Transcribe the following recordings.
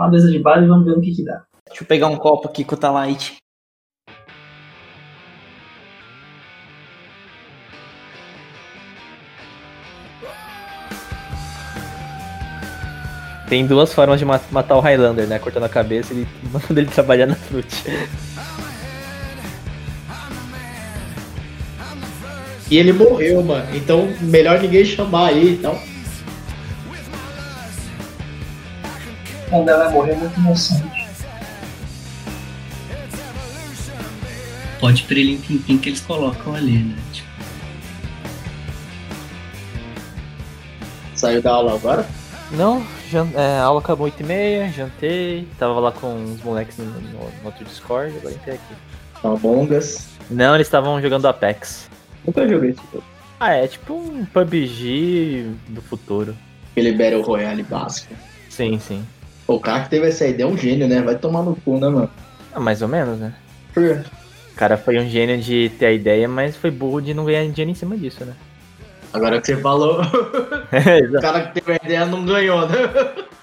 uma mesa de bar e vamos ver no que que dá. Deixa eu pegar um copo aqui com o Talite. Tem duas formas de ma- matar o Highlander, né? Cortando a cabeça e mandando ele trabalhar na frute. E ele morreu, mano. Então, melhor ninguém chamar aí então. Quando ela vai morrer, é muito inocente. Pode Prelim Pim Pim que eles colocam ali, né? Tipo, Saiu da aula agora? Não, é, a aula acabou 8h30, jantei, tava lá com os moleques no, no- no outro Discord, agora entrei aqui. Among Us. Não, eles estavam jogando Apex. Nunca joguei esse jogo. Ah, é tipo um PUBG do futuro. Aquele Battle Royale básico. Sim, sim. O cara que teve essa ideia é um gênio, né? Vai tomar no cu, né, mano? Ah, mais ou menos, né? Por quê? O cara foi um gênio de ter a ideia, mas foi burro de não ganhar dinheiro em cima disso, né? Agora que você falou, o cara que teve a ideia não ganhou, né?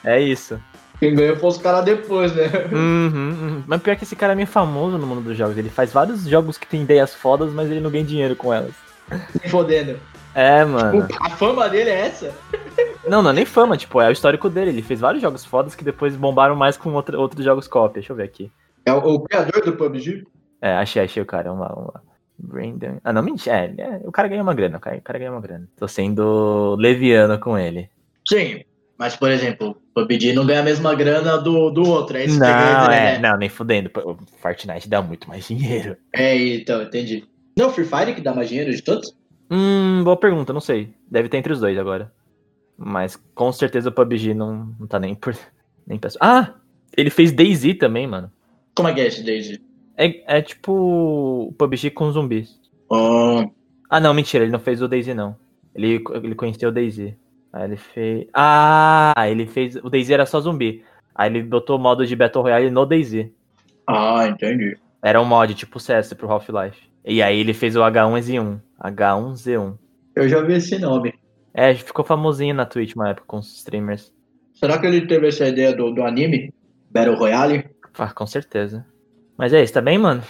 é isso. Quem ganhou foi os caras depois, né? Uhum, uhum. Mas pior que esse cara é meio famoso no mundo dos jogos. Ele faz vários jogos que tem ideias fodas, mas ele não ganha dinheiro com elas. Nem fodendo. É, mano. A fama dele é essa? Não, não é nem fama, tipo, é o histórico dele. Ele fez vários jogos fodas que depois bombaram mais com outra- outros jogos cópia. Deixa eu ver aqui. É o, o criador do PUBG? É, achei, achei o cara. Vamos lá, vamos lá. Brandon. Ah, não, mentira. É, é, o cara ganha uma grana, o cara, o cara ganha uma grana. Tô sendo leviano com ele. Sim. Mas, por exemplo, o PUBG não ganha a mesma grana do, do outro. É isso que você Não, dizer, é, né? não, nem fudendo. O Fortnite dá muito mais dinheiro. É, então, entendi. Não, Free Fire que dá mais dinheiro de todos? Hum, boa pergunta, não sei. Deve ter entre os dois agora. Mas com certeza o PUBG não, não tá nem por. Nem perto. Ah! Ele fez DayZ também, mano. Como é que é esse Daisy? É, é tipo o PUBG com zumbis. Oh, Ah, não, mentira, ele não fez o DayZ, não. Ele, ele conheceu o DayZ. Aí ele fez. Ah, ele fez. O DayZ era só zumbi. Aí ele botou o modo de Battle Royale no DayZ. ah, entendi. Era um mod tipo CS pro Half-Life. E aí ele fez o H1Z1. H1Z1. Eu já vi esse nome. É, ficou famosinho na Twitch uma época com os streamers. Será que ele teve essa ideia do, do anime? Battle Royale? Ah, com certeza. Mas é isso, tá bem, mano?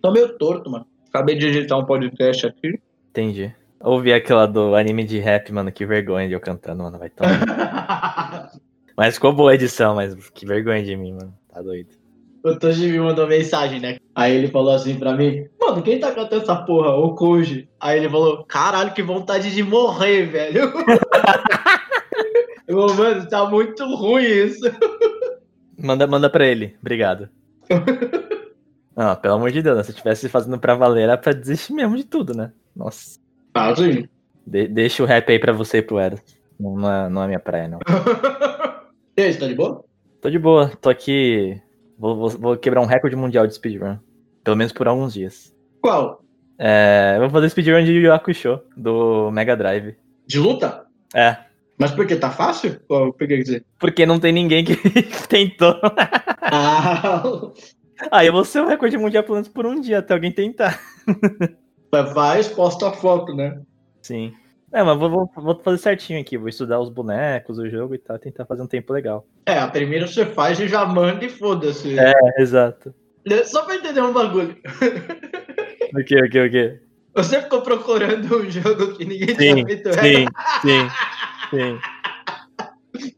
Tô meio torto, mano. Acabei de digitar um podcast aqui. Entendi. Ouvi aquela do anime de rap, mano. Que vergonha de eu cantando, mano. Vai tomar. mas ficou boa a edição, mas que vergonha de mim, mano. Tá doido. O Toji me mandou mensagem, né? Aí ele falou assim pra mim, mano, quem tá cantando essa porra? O Koji. Aí ele falou, caralho, que vontade de morrer, velho. Eu, mano, tá muito ruim isso. Manda, manda pra ele. Obrigado. Ah, pelo amor de Deus, né? Se eu tivesse fazendo pra valer, era pra desistir mesmo de tudo, né? Nossa. Ah, sim. De- deixa o rap aí pra você e pro Eros. Não, não é, não é minha praia, não. E aí, você tá de boa? Tô de boa, tô aqui. Vou, vou- vou quebrar um recorde mundial de speedrun. Pelo menos por alguns dias. Qual? É, eu vou fazer speedrun de Yu Hakusho, do Mega Drive. De luta? É, Mas por que? Tá fácil? Ou por que dizer? porque não tem ninguém que tentou. Ah, Aí eu vou ser o recorde mundial pelo menos por um dia, até alguém tentar. faz, posta a foto, né? Sim. É, mas vou, vou, vou fazer certinho aqui, vou estudar os bonecos, o jogo e tal, tentar fazer um tempo legal. É, a primeira você faz e já manda e foda-se. É, exato. Só pra entender um bagulho. O que, o que, o que? Você ficou procurando um jogo que ninguém Sim, tinha feito sim, sim, sim.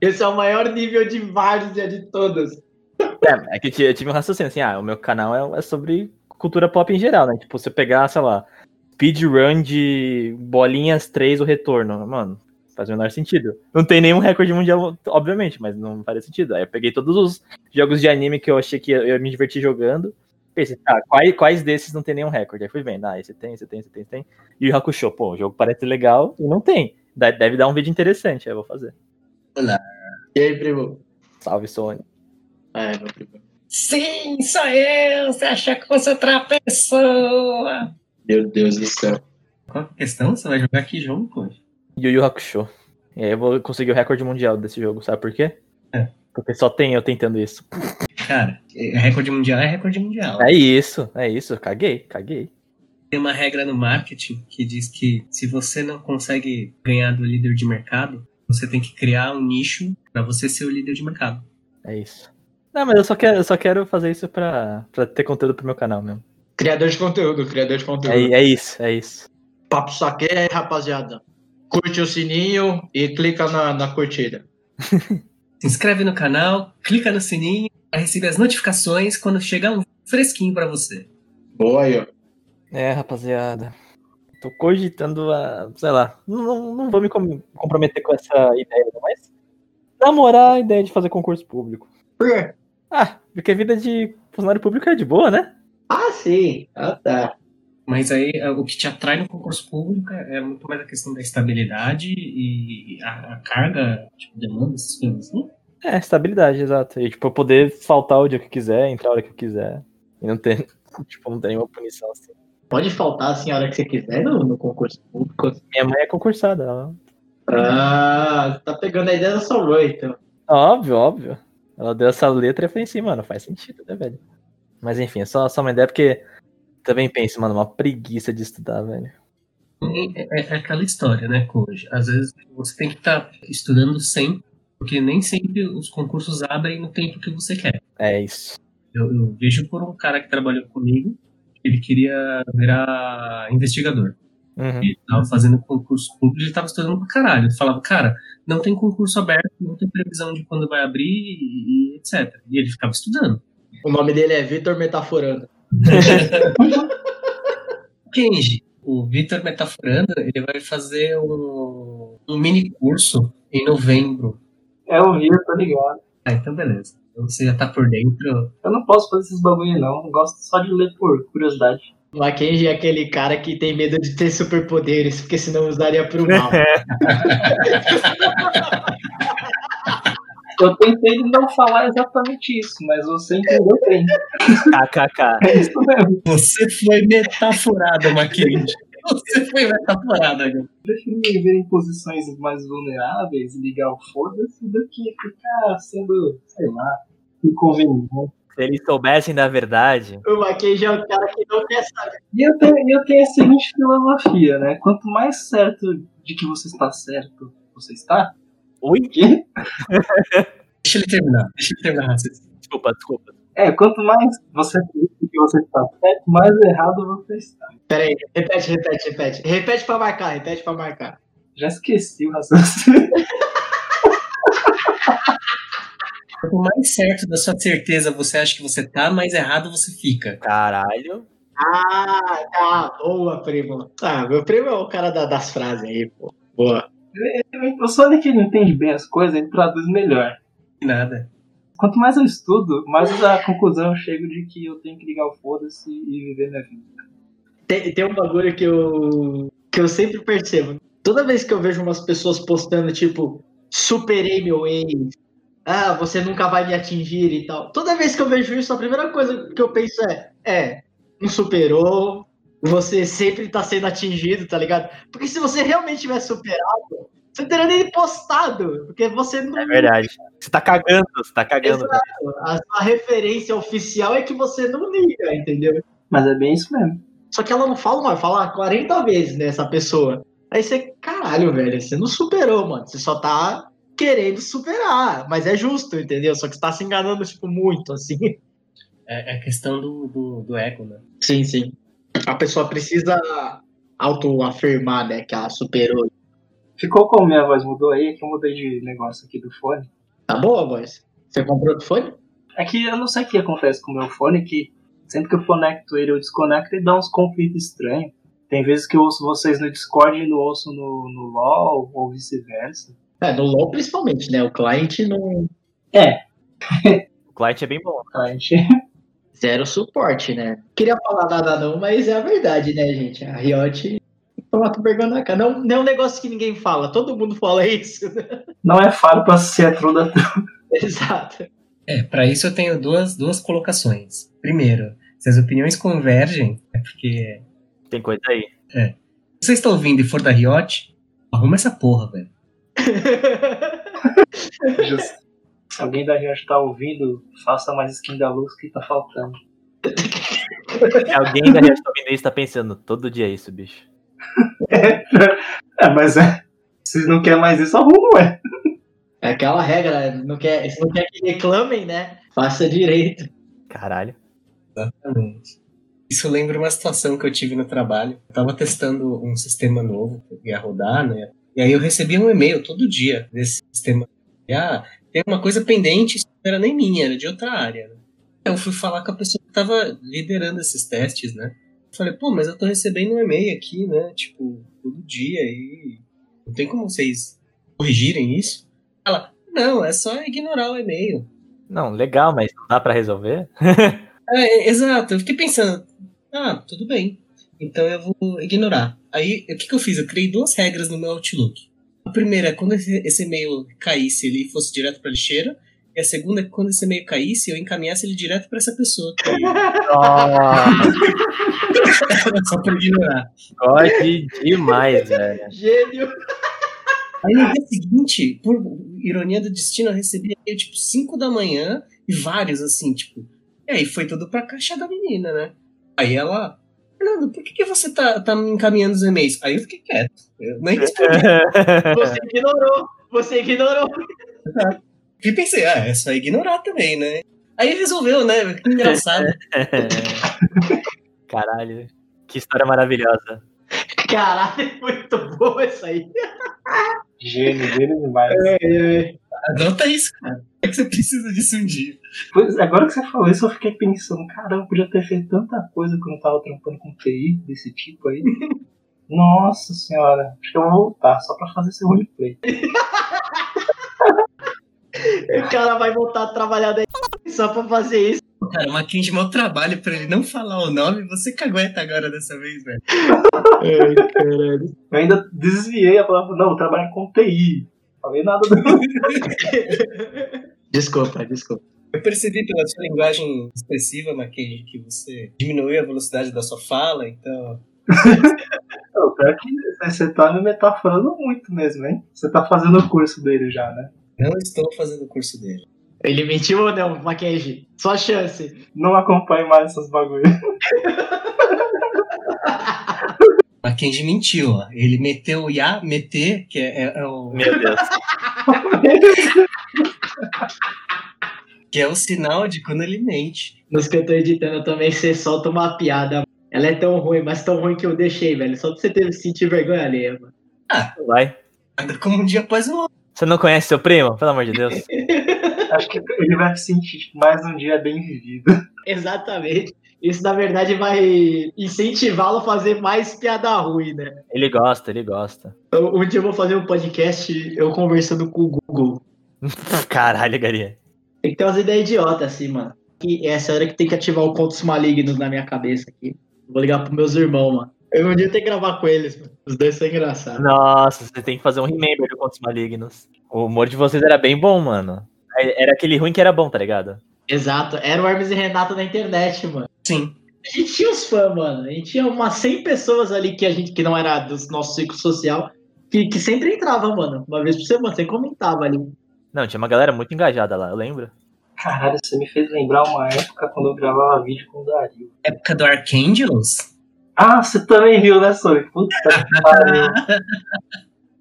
Esse é o maior nível de várzea de todas. É, é que eu tive- eu tive um raciocínio assim, ah, o meu canal é, é sobre cultura pop em geral, né? Tipo, você pegar, sei lá, speedrun de bolinhas 3 o retorno, mano, faz o menor sentido. Não tem nenhum recorde mundial, obviamente, mas não faria sentido. Aí eu peguei todos os jogos de anime que eu achei que eu ia me divertir jogando. Pensei, tá, quais, quais desses não tem nenhum recorde? Aí fui vendo, ah, esse tem, esse tem, esse tem, esse tem. E o Hakusho, pô, o jogo parece legal e não tem. Deve dar um vídeo interessante, aí eu vou fazer. E aí, primo? Salve, Sony. É, meu primo. Sim, sou eu! Você acha que fosse outra pessoa? Meu Deus do céu. Qual a questão? Você vai jogar que jogo, pô? Yu Yu Hakusho. E aí eu vou conseguir o recorde mundial desse jogo, sabe por quê? É. Porque só tem eu tentando isso. Cara, é- recorde mundial é recorde mundial. É isso, é isso. Caguei, caguei. Tem uma regra no marketing que diz que se você não consegue ganhar do líder de mercado, Você tem que criar um nicho para você ser o líder de mercado. É isso. Não, mas eu só quero, eu só quero fazer isso pra, pra ter conteúdo pro meu canal mesmo. Criador de conteúdo, criador de conteúdo. É, é isso, é isso. Papo saque aí, rapaziada. Curte o sininho e clica na, na curtida. Se inscreve no canal, clica no sininho para receber as notificações quando chegar um fresquinho para você. Boa aí, ó. É, rapaziada. Tô cogitando a. Sei lá. Não, não, vou me com- comprometer com essa ideia, mas. Namorar a ideia de fazer concurso público. Por quê? Ah, porque a vida de funcionário público é de boa, né? Ah, sim. Ah, tá. Mas aí é, o que te atrai no concurso público é muito mais a questão da estabilidade e a, a carga, tipo, demanda, essas coisas assim. É, estabilidade, exato. E, tipo, eu poder faltar o dia que eu quiser, entrar a hora que eu quiser. E não ter, tipo, não ter nenhuma punição assim. Pode faltar assim a hora que você quiser no, no concurso público. Minha mãe é concursada, ela... Ah, você tá pegando a ideia da sua mãe, então. Óbvio, óbvio. Ela deu essa letra e eu falei assim, mano, faz sentido, né, velho? Mas enfim, é só, só uma ideia porque também penso, mano, uma preguiça de estudar, velho. É, é- é aquela história, né, Koji? Às vezes você tem que estar estudando sempre, porque nem sempre os concursos abrem no tempo que você quer. É isso. Eu, eu vejo por um cara que trabalhou comigo, ele queria virar investigador. Uhum. Ele tava fazendo concurso público, ele tava estudando pra caralho. Ele falava, cara, não tem concurso aberto, não tem previsão de quando vai abrir e etc. E ele ficava estudando. O nome dele é Vitor Metaforando. Kenji, o Vitor Metaforando, ele vai fazer um, um mini curso em novembro. É o Rio, tô ligado. Ah, então beleza. Então você já tá por dentro. Eu não posso fazer esses bagulho não. Eu gosto só de ler por curiosidade. O Mackenzie é aquele cara que tem medo de ter superpoderes, porque senão usaria pro mal. Eu tentei não falar exatamente isso, mas você entendeu bem. KKK. É isso mesmo. Você foi metaforado, Mackenzie. Você foi metaforado, cara. Eu prefiro me ver em posições mais vulneráveis e ligar o foda-se do que ficar sendo, sei lá, inconveniente. Se eles soubessem da verdade. o Mackenzie é o cara que não quer saber. E eu tenho, e eu tenho a seguinte filosofia, né? Quanto mais certo de que você está certo você está, Ui? que Deixa ele terminar. Deixa ele terminar. Desculpa, desculpa. É, quanto mais você acredita que você está certo, mais errado você está. Pera aí, repete, repete, repete. Repete pra marcar, repete pra marcar. Já esqueci o raciocínio. Quanto mais certo da sua certeza você acha que você tá, mais errado você fica. Caralho. Ah, tá. Boa, primo. Ah, meu primo é o cara da- das frases aí, pô. Boa. O Sonic ele entende bem as coisas, ele traduz melhor. Nada. Quanto mais eu estudo, mais a conclusão eu chego de que eu tenho que ligar o foda-se e viver minha vida. Tem, tem um bagulho que eu, que eu sempre percebo. Toda vez que eu vejo umas pessoas postando, tipo, superei meu ex, ah, você nunca vai me atingir e tal. Toda vez que eu vejo isso, a primeira coisa que eu penso é, é, não superou, você sempre tá sendo atingido, tá ligado? Porque se você realmente tivesse superado, você não teria nem postado, porque você não... É verdade. Você tá cagando, você tá cagando. Exato. A sua referência oficial é que você não liga, entendeu? Mas é bem isso mesmo. Só que ela não fala uma, fala 40 vezes nessa pessoa. Aí você, caralho, velho, você não superou, mano. Você só tá querendo superar. Mas é justo, entendeu? Só que você tá se enganando, tipo, muito, assim. É, é questão do, do, do ego, né? Sim, sim. A pessoa precisa autoafirmar, né, que ela superou. Ficou como minha voz mudou aí, que eu mudei de negócio aqui do fone. Tá boa, voz? Você comprou outro fone? É que eu não sei o que acontece com o meu fone, que sempre que eu conecto ele, eu desconecto e dá uns conflitos estranhos. Tem vezes que eu ouço vocês no Discord e não ouço no, no LoL, ou vice-versa. É, no LoL principalmente, né? O cliente não. É, O client é bem bom. a gente... Zero suporte, né? Queria falar nada não, mas é a verdade, né, gente? A Riot toma vergonha na cara. Não, não é um negócio que ninguém fala, todo mundo fala isso. né? não é faro pra ser a true da true. Exato. É, pra isso eu tenho duas, duas colocações. Primeiro, se as opiniões convergem, é porque. Tem coisa aí. Se você está ouvindo e for da Riot, arruma essa porra, velho. Justo. Se alguém da gente tá ouvindo, faça mais skin da luz que tá faltando. Alguém da gente tá ouvindo isso tá pensando, todo dia é isso, bicho. É, mas é. Se não quer mais isso, arruma, ué. É aquela regra, não quer, se não quer que reclamem, né? Faça direito. Caralho. Exatamente. Isso lembra uma situação que eu tive no trabalho. Eu tava testando um sistema novo que ia rodar, né? E aí eu recebia um e-mail todo dia desse sistema. E, ah, tem uma coisa pendente, isso não era nem minha, era de outra área. Né? Eu fui falar com a pessoa que tava liderando esses testes, né? Falei, pô, mas eu tô recebendo um e-mail aqui, né? Tipo, todo dia e não tem como vocês corrigirem isso? Ela, não, é só ignorar o e-mail. Não, legal, mas não dá pra resolver? É, exato. Eu fiquei pensando, ah, tudo bem. Então eu vou ignorar. Aí, o que, que eu fiz? Eu criei duas regras no meu Outlook. A primeira é quando esse, esse e-mail caísse, ele fosse direto pra lixeira. E a segunda é que quando esse e-mail caísse, eu encaminhasse ele direto pra essa pessoa. Que só pra ignorar. Goste demais, velho. Gênio. Aí no dia seguinte, por ironia do destino, eu recebi e-mail tipo 5 da manhã e vários assim, tipo. E aí foi tudo pra caixa da menina, né? Aí ela. Fernando, por que, que você tá, tá me encaminhando os e-mails? Aí eu fiquei quieto. Eu nem respondi. Você ignorou. Você ignorou. E pensei, ah, é só ignorar também, né? Aí resolveu, né? Que engraçado. Caralho. Que história maravilhosa. Caralho, é muito boa essa aí. Gênio, gênio demais. Anota isso, cara. É que você precisa disso um dia. Pois, agora que você falou isso, eu fiquei pensando, caramba, eu podia ter feito tanta coisa quando eu tava trampando com TI desse tipo aí. Nossa senhora, acho que eu vou voltar só pra fazer esse roleplay. O cara vai voltar a trabalhar daí só pra fazer isso. Cara, o Mackenzie mau trabalho pra ele não falar o nome. Você que aguenta agora dessa vez, velho. Ai, caralho. Eu ainda desviei a palavra, não, eu trabalho com TI. Falei nada do. Desculpa, desculpa. Eu percebi pela sua linguagem expressiva, Mackenzie, que você diminuiu a velocidade da sua fala, então. Não, pior que você tá me metaforando muito mesmo, hein? Você tá fazendo o curso dele já, né? Não estou fazendo o curso dele. Ele mentiu ou não, Mackenzie? Só chance. Não acompanhe mais essas bagulho. Mackenzie mentiu, ó. Ele meteu o ya, meter, que é, é- é o, Meu Deus. que é o sinal de quando ele mente. Nos que eu tô editando também, você solta uma piada. Ela é tão ruim, mas tão ruim que eu deixei, velho. Só pra você ter sentir vergonha alheia, mano. Vai. Anda como um dia após o outro. Você não conhece seu primo? Pelo amor de Deus. Acho que ele vai se sentir tipo, mais um dia bem vivido. Exatamente. Isso, na verdade, vai incentivá-lo a fazer mais piada ruim, né? Ele gosta, ele gosta. Um dia eu vou fazer um podcast eu conversando com o Google. Caralho, Garia. Tem que ter umas ideias idiotas, assim, mano. E essa hora que tem que ativar o contos malignos na minha cabeça aqui. Vou ligar pros meus irmãos, mano. Eu um dia tenho que gravar com eles, mano. Os dois são engraçados. Nossa, você tem que fazer um remember de Contos Malignos. O humor de vocês era bem bom, mano. Era aquele ruim que era bom, tá ligado? Exato. Era o Hermes e Renato na internet, mano. Sim. A gente tinha os fãs, mano. A gente tinha umas 100 pessoas ali que a gente que não era do nosso ciclo social, que, que sempre entrava, mano. Uma vez por semana, você comentava ali. Não, tinha uma galera muito engajada lá, eu lembro. Caralho, você me fez lembrar uma época quando eu gravava vídeo com o Dario. Época do Archangels? Ah, você também viu, né, Sonic? Puta que pariu.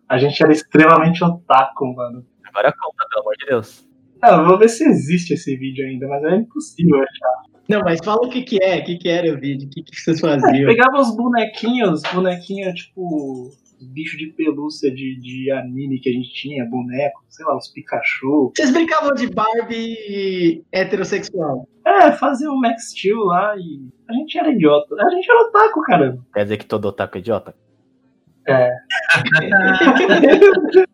A gente era extremamente otaku, mano. Agora conta, pelo amor de Deus. Não, eu vou ver se existe esse vídeo ainda, mas é impossível achar. Não, mas fala o que que é, o que que era o vídeo, o que que vocês É, faziam. pegava os bonequinhos, bonequinho tipo bicho de pelúcia de, de anime que a gente tinha, boneco, sei lá, os Pikachu. Vocês brincavam de Barbie heterossexual. É, fazia o Max Steel lá e a gente era idiota. A gente era otaku, caramba. Quer dizer que todo otaku é idiota? É.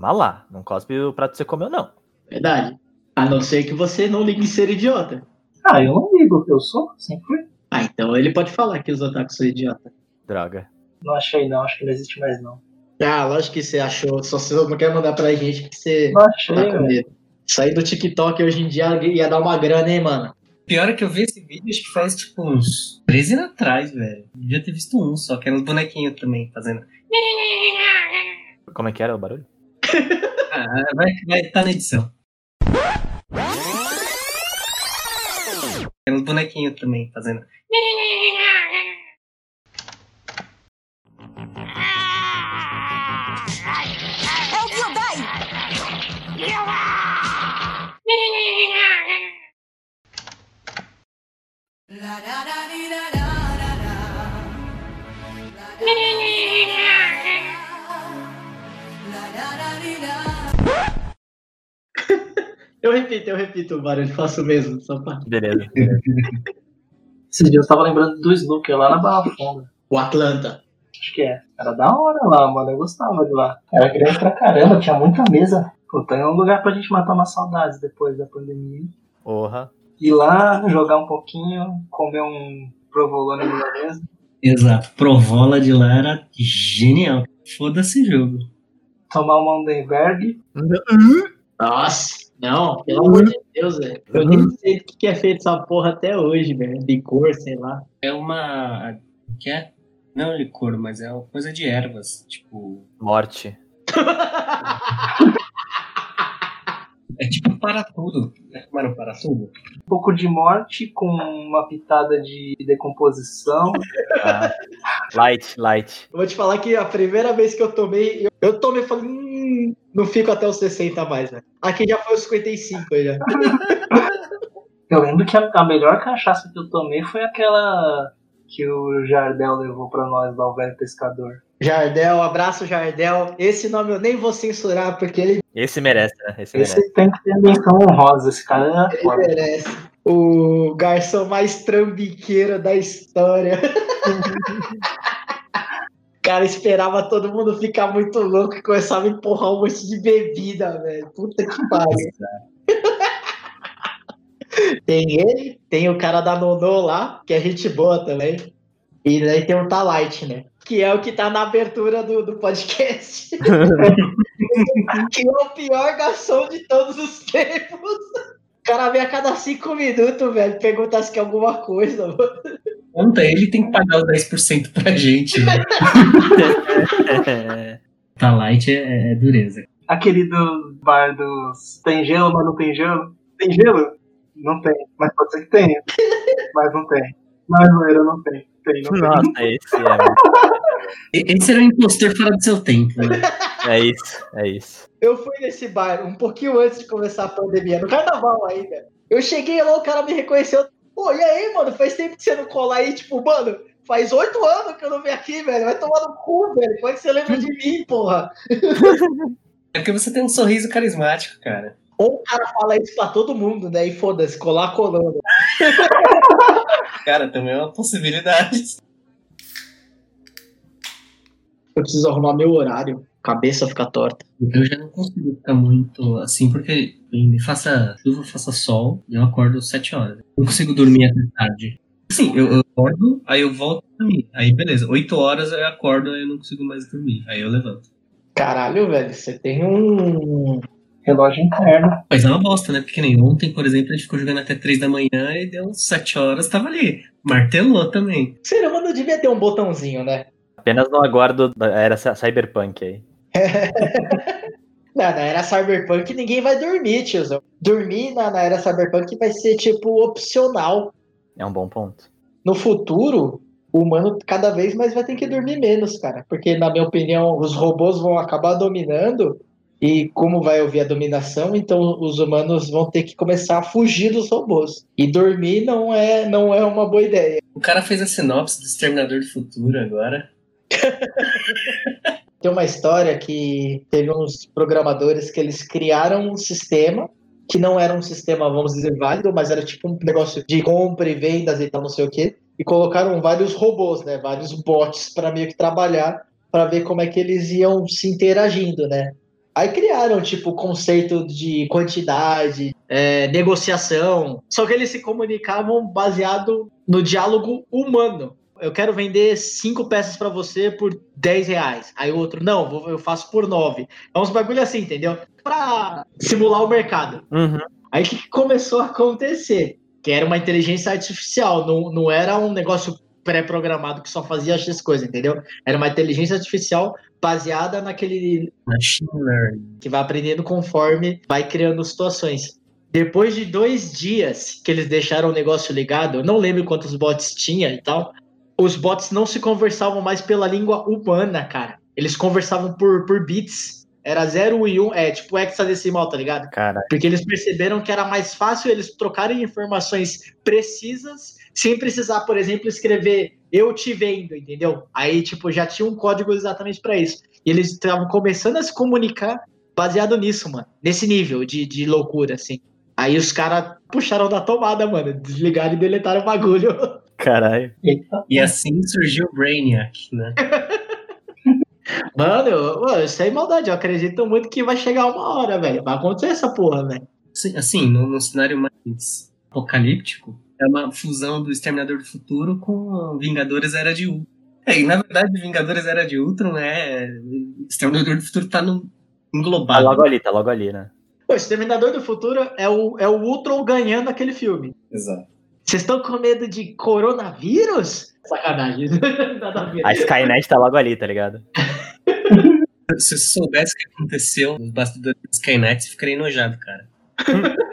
Calma lá, não cospe o prato que você comeu, não. Verdade. A não ser que você não ligue em ser idiota. Ah, eu não ligo, eu sou, sempre fui. Ah, então ele pode falar que os otakus são idiotas. Droga. Não achei não, acho que não existe mais não. Ah, lógico que você achou. Só você não quer mandar pra gente que você Não achei, tá com medo. Sair do TikTok hoje em dia ia dar uma grana, hein, mano? Pior é que eu vi esse vídeo, acho que faz tipo uns 13 anos atrás, velho. Devia ter visto um só, que era uns bonequinhos também fazendo. Como é que era o barulho? ah, vai vai estar tá na edição. Tem um bonequinho também fazendo. É o Kyodai! Eu repito, eu repito barulho, faço mesmo, só pra... Beleza. Esses dias eu tava lembrando do Snooker lá na Barra Funda. O Atlanta. Acho que é. Era da hora lá, mano. Eu gostava de lá. Era grande pra caramba, tinha muita mesa. Pô, tem um lugar pra gente matar umas saudades depois da pandemia. Porra. Ir lá, jogar um pouquinho, comer um provolone na mesa. Exato. Provola de lá era genial. Foda-se jogo. Tomar um Mandenberg. Nossa, não, pelo amor de Deus, velho. Eu nem sei o que que é feito essa porra até hoje, velho. Licor, sei lá. É uma. Que é? Não é licor, mas é uma coisa de ervas. Tipo. Morte. É tipo para tudo. É tomaram para tudo? Um pouco de morte com uma pitada de decomposição. Ah. Light, light. Eu vou te falar que a primeira vez que eu tomei, eu, eu tomei e falei, hum, não fico até os 60 mais, né? Aqui já foi os 55 aí já. Eu lembro que a, a melhor cachaça que eu tomei foi aquela que o Jardel levou pra nós lá, o velho pescador. Jardel, abraço Jardel. Esse nome eu nem vou censurar, porque ele, Esse merece, né? Esse merece. Esse tem que ter menção honrosa, esse cara é ele foda. merece. O garçom mais trambiqueiro da história. O cara esperava todo mundo ficar muito louco e começava a empurrar um monte de bebida, velho. Puta que pariu. Tem ele, tem o cara da Nonô lá, que é gente boa também. E daí tem o Talite, né? Que é o que tá na abertura do, do podcast. que é o pior garçom de todos os tempos. O cara vem a cada cinco minutos, velho, perguntar se quer alguma coisa, mano. Conta, ele tem que pagar os 10% pra gente. Né? Tá light é, é dureza. Aquele do bar dos. Tem gelo, mas não tem gelo? Tem gelo? Não tem. Mas pode ser que tenha. mas não tem. Mas zoeira não tem. Tem, não tem. Nossa, esse é, Esse era um impostor fora do seu tempo, né? é isso, é isso. Eu fui nesse bar um pouquinho antes de começar a pandemia, no carnaval ainda. Eu cheguei lá, o cara me reconheceu. Pô, e aí, mano? Faz tempo que você não cola aí, tipo, mano, faz oito anos que eu não venho aqui, velho. Vai tomar no cu, velho. Como é que você lembra de mim, porra? É porque você tem um sorriso carismático, cara. Ou o cara fala isso pra todo mundo, né? E foda-se, colar colando. Cara, também é uma possibilidade. Eu preciso arrumar meu horário. Cabeça fica torta. Eu já não consigo ficar muito assim, porque faça chuva, faça sol, eu acordo às 7 horas. Não consigo dormir até tarde. Assim, eu, eu acordo, aí eu volto a dormir. Aí beleza, 8 horas eu acordo, aí eu não consigo mais dormir. Aí eu levanto. Caralho, velho, você tem um. Relógio interno. Mas é uma bosta, né? Porque nem ontem, por exemplo, a gente ficou jogando até 3 da manhã e deu 7 horas, tava ali. Martelou também. Ser humano devia ter um botãozinho, né? Apenas no aguardo da era cy- cyberpunk aí. Não, na era cyberpunk ninguém vai dormir, tiozão. Dormir na, na era cyberpunk vai ser, tipo, opcional. É um bom ponto. No futuro, o humano cada vez mais vai ter que dormir menos, cara. Porque, na minha opinião, os robôs vão acabar dominando. E como vai ouvir a dominação, então os humanos vão ter que começar a fugir dos robôs. E dormir não é, não é uma boa ideia. O cara fez a sinopse do Exterminador do Futuro agora. Tem uma história que teve uns programadores que eles criaram um sistema que não era um sistema, vamos dizer, válido, mas era tipo um negócio de compra e vendas e tal, não sei o quê. E colocaram vários robôs, né? Vários bots para meio que trabalhar para ver como é que eles iam se interagindo, né? Aí criaram, tipo, conceito de quantidade, é, negociação. Só que eles se comunicavam baseado no diálogo humano. Eu quero vender cinco peças para você por 10 reais. Aí o outro, não, vou- eu faço por 9. É uns bagulho assim, entendeu? Pra simular o mercado. Uhum. Aí o que começou a acontecer? Que era uma inteligência artificial, não, não era um negócio pré-programado que só fazia X coisa, entendeu? Era uma inteligência artificial baseada naquele Machine Learning. que vai aprendendo conforme vai criando situações. Depois de dois dias que eles deixaram o negócio ligado, eu não lembro quantos bots tinha e tal, os bots não se conversavam mais pela língua humana, cara. Eles conversavam por, por bits. Era 0 e 1, um, é tipo hexadecimal, tá ligado? Cara, Porque eles perceberam que era mais fácil eles trocarem informações precisas sem precisar, por exemplo, escrever eu te vendo, entendeu? Aí, tipo, já tinha um código exatamente para isso. E eles estavam começando a se comunicar baseado nisso, mano. Nesse nível de, de loucura, assim. Aí os caras puxaram da tomada, mano. Desligaram e deletaram o bagulho. Caralho. E assim surgiu o Brainiac, né? Mano, eu, mano, sem maldade, eu acredito muito que vai chegar uma hora, velho. Vai acontecer essa porra, velho. Assim, assim num, num cenário mais apocalíptico, é uma fusão do Exterminador do Futuro com Vingadores Era de Ultron. É, e na verdade, Vingadores Era de Ultron é. Exterminador do Futuro tá no, Tá englobado. logo ali, tá logo ali, né? O Exterminador do Futuro é o, é o Ultron ganhando aquele filme. Exato. Vocês estão com medo de coronavírus? Sacanagem. Nada a ver. A Skynet tá logo ali, tá ligado? Se você soubesse o que aconteceu nos bastidores do Skynet, você ficaria enojado, cara.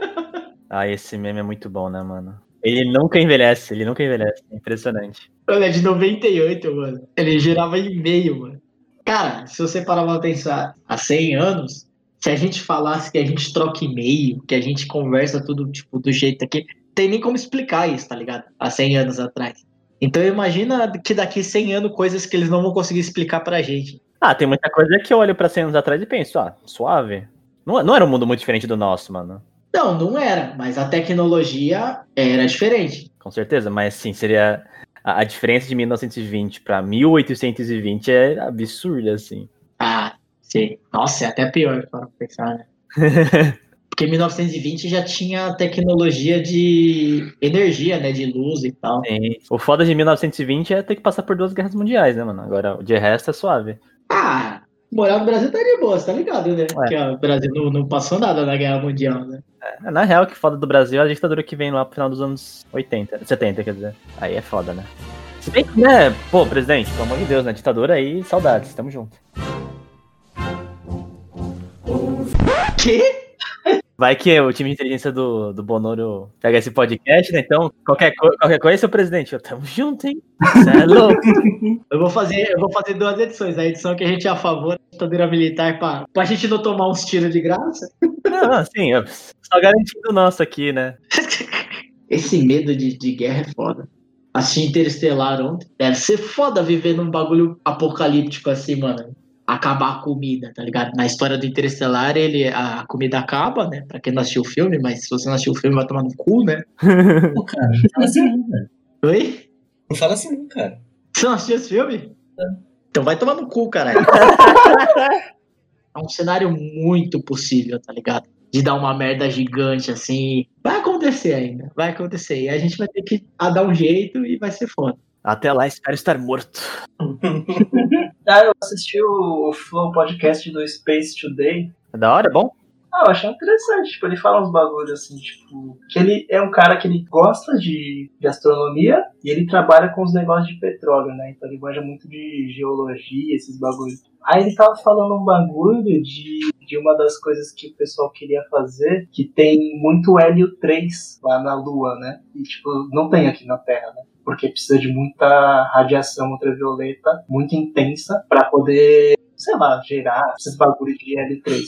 Ah, esse meme é muito bom, né, mano? Ele nunca envelhece, ele nunca envelhece. É impressionante. Ele é de 98, mano. Ele girava e-mail, mano. Cara, se você parar pra pensar, há 100 anos, se a gente falasse que a gente troca e-mail, que a gente conversa tudo, tipo, do jeito aqui, tem nem como explicar isso, tá ligado? Há 100 anos atrás. Então imagina que daqui 100 anos coisas que eles não vão conseguir explicar pra gente. Ah, tem muita coisa que eu olho pra 100 anos atrás e penso, ah, suave. Não, não era um mundo muito diferente do nosso, mano. Não, não era, mas a tecnologia era diferente. Com certeza, mas sim, seria. A, a diferença de 1920 pra 1820 é absurda, assim. Ah, sim. Nossa, é até pior para pensar, né? Porque em 1920 já tinha tecnologia de energia, né? De luz e tal. Sim. O foda de 1920 é ter que passar por duas guerras mundiais, né, mano? Agora, de resto é suave. Ah, morar no Brasil tá de boa, você tá ligado, né? Ué. Que ó, o Brasil não, não passou nada na Guerra Mundial, né? É, Na real, o que foda do Brasil é a ditadura que vem lá pro final dos anos 80, 70, quer dizer. Aí é foda, né? Se bem que, né, pô, presidente, pelo amor de Deus, né? Ditadura aí, saudades, tamo junto. Que? Vai que o time de inteligência do, do Bonoro pega esse podcast, né? Então, qualquer, co qualquer coisa, seu presidente, eu tamo junto, hein? Cê é louco. Eu vou fazer, eu vou fazer duas edições. A edição que a gente é a favor da ditadura militar pra, pra gente não tomar uns tiros de graça. Não, não, sim, eu- só garantindo o nosso aqui, né? Esse medo de, de guerra é foda. Assisti Interestelar ontem. Deve ser foda viver num bagulho apocalíptico assim, mano. Acabar a comida, tá ligado? Na história do Interestelar, ele, a comida acaba, né? Pra quem não assistiu o filme, mas se você não assistiu o filme, vai tomar no cu, né? Pô, cara, não fala assim não, velho. Oi? Não fala assim não, cara. Você não assistiu esse filme? Então vai tomar no cu, caralho. é um cenário muito possível, tá ligado? De dar uma merda gigante assim. Vai acontecer ainda, vai acontecer. E a gente vai ter que dar um jeito e vai ser foda. Até lá, espero estar morto. Ah, eu assisti o Flow podcast do Space Today. É da hora, é bom? Ah, eu achei interessante. Tipo, ele fala uns bagulhos assim, tipo. Que ele é um cara que ele gosta de, de astronomia e ele trabalha com os negócios de petróleo, né? Então ele gosta muito de geologia, esses bagulhos. Aí ele tava falando um bagulho de, de uma das coisas que o pessoal queria fazer, que tem muito hélio 3 lá na Lua, né? E tipo, não tem aqui na Terra, né? Porque precisa de muita radiação ultravioleta muito intensa para poder, sei lá, gerar esses bagulhos de hélio 3.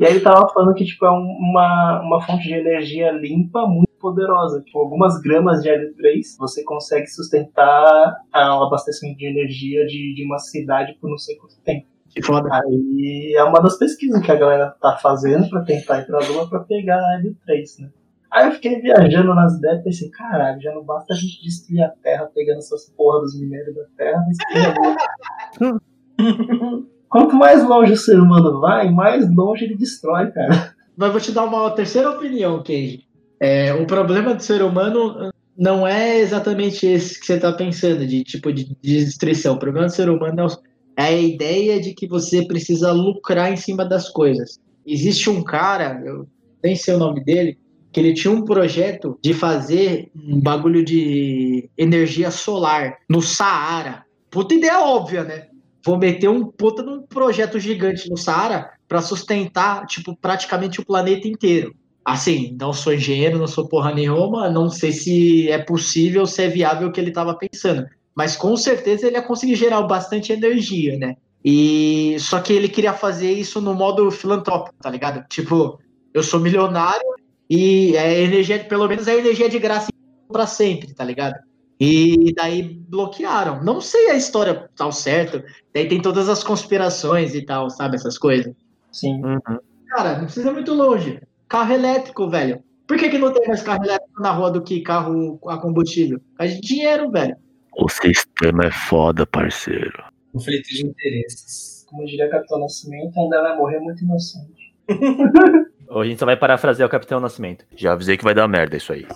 E aí ele tava falando que tipo, é um- uma, uma fonte de energia limpa muito poderosa. Tipo, algumas gramas de hélio 3 você consegue sustentar o abastecimento de energia de, de uma cidade por não sei quanto tempo. Que foda. Aí é uma das pesquisas que a galera tá fazendo pra tentar ir pra Lua pra pegar hélio 3, né? Aí eu fiquei viajando nas ideias e pensei, caralho, já não basta a gente destruir a Terra pegando essas porra dos minérios da Terra, mas. Quanto mais longe o ser humano vai, mais longe ele destrói, cara. Mas vou te dar uma terceira opinião, Kenji. É, o problema do ser humano não é exatamente esse que você está pensando, de tipo de, de destruição. O problema do ser humano é, o- é a ideia de que você precisa lucrar em cima das coisas. Existe um cara, eu nem sei o nome dele, que ele tinha um projeto de fazer um bagulho de energia solar no Saara. Puta ideia óbvia, né? Vou meter um puta num projeto gigante no Saara para sustentar, tipo, praticamente o planeta inteiro. Assim, não sou engenheiro, não sou porra nenhuma, não sei se é possível, se é viável o que ele estava pensando. Mas com certeza ele ia conseguir gerar bastante energia, né? E só que ele queria fazer isso no modo filantrópico, tá ligado? Tipo, eu sou milionário e é energia, pelo menos é energia de graça para sempre, tá ligado? E daí bloquearam. Não sei a história tal certo. Daí tem todas as conspirações e tal, sabe? Essas coisas. Sim. Uhum. Cara, não precisa ir muito longe. Carro elétrico, velho. Por que, que não tem mais carro elétrico na rua do que carro a combustível? A de dinheiro, velho. O sistema é foda, parceiro. Conflito de interesses. Como diria Capitão Nascimento, ainda vai morrer muito inocente. Hoje a gente só vai parafrasear o Capitão Nascimento. Já avisei que vai dar merda isso aí.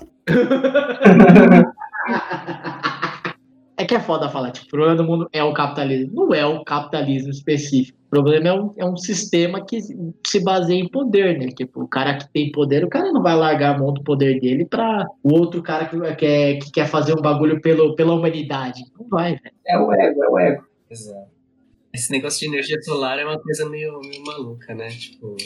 É que é foda falar, tipo, o problema do mundo é o capitalismo. Não é o capitalismo específico. O problema é um, é um sistema que se baseia em poder, né? Tipo, o cara que tem poder, o cara não vai largar a mão do poder dele pra o outro cara que quer, que quer fazer um bagulho pelo, pela humanidade. Não vai, velho. É o ego, é o ego. Exato. Esse negócio de energia solar é uma coisa meio, meio maluca, né? Tipo,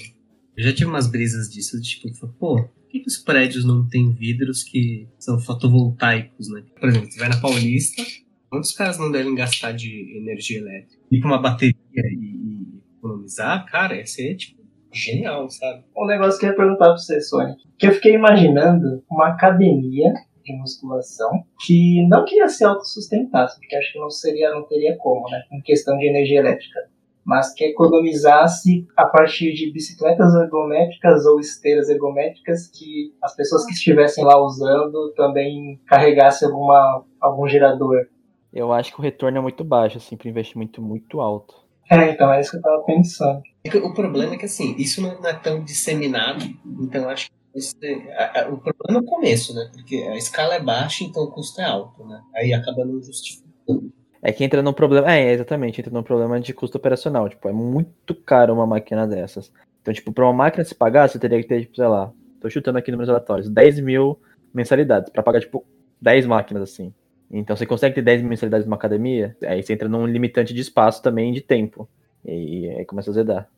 eu já tive umas brisas disso, tipo, pô, por que, que os prédios não têm vidros que são fotovoltaicos, né? Por exemplo, você vai na Paulista, quantos caras não devem gastar de energia elétrica? Ir pra uma bateria e, e economizar, cara, ia ser, tipo, genial, sabe? Um negócio que eu ia perguntar pra você, Sonic. Que eu fiquei imaginando uma academia de musculação que não queria se autossustentasse, porque acho que não seria, não teria como, né? Em questão de energia elétrica. Mas que economizasse a partir de bicicletas ergométricas ou esteiras ergométricas que as pessoas que estivessem lá usando também carregassem alguma, algum gerador. Eu acho que o retorno é muito baixo, assim, para investimento muito alto. É, então é isso que eu tava pensando. É O problema é que, assim, isso não é tão disseminado, então acho que é- a- a- o problema é o começo, né? Porque a escala é baixa, então o custo é alto, né? Aí acaba não justificando. É que entra num problema. É, exatamente, entra num problema de custo operacional. Tipo, é muito caro uma máquina dessas. Então, tipo, pra uma máquina se pagar, você teria que ter, tipo, sei lá, tô chutando aqui números aleatórios, 10 mil mensalidades pra pagar, tipo, 10 máquinas assim. Então você consegue ter 10 mil mensalidades numa academia, aí você entra num limitante de espaço também de tempo. E aí começa a zedar.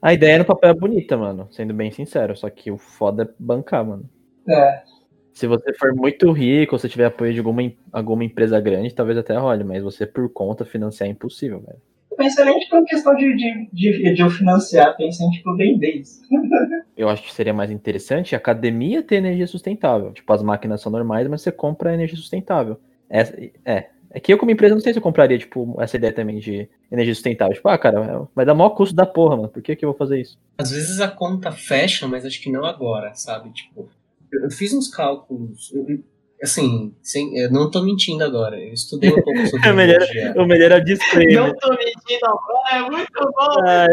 A ideia no papel é bonita, mano, sendo bem sincero, só que o foda é bancar, mano. É, Se você for muito rico, ou se tiver apoio de alguma, alguma empresa grande, talvez até role, mas você por conta financiar é impossível, velho. eu pensei nem tipo, em questão de, de, de, de eu financiar, pensei em tipo, vender isso. Eu acho que seria mais interessante a academia ter energia sustentável. Tipo, as máquinas são normais, mas você compra energia sustentável. Essa- é. É que eu, como empresa, não sei se eu compraria, tipo, essa ideia também de energia sustentável. Tipo, ah, cara, vai dar maior custo da porra, mano. Por que, que eu vou fazer isso? Às vezes a conta fecha, mas acho que não agora, sabe? Tipo, eu fiz uns cálculos, eu- assim, sem, eu não tô mentindo agora, eu estudei um pouco sobre É melhor- energia. O melhor é o disclaimer. Não tô mentindo agora, é muito bom. Ai,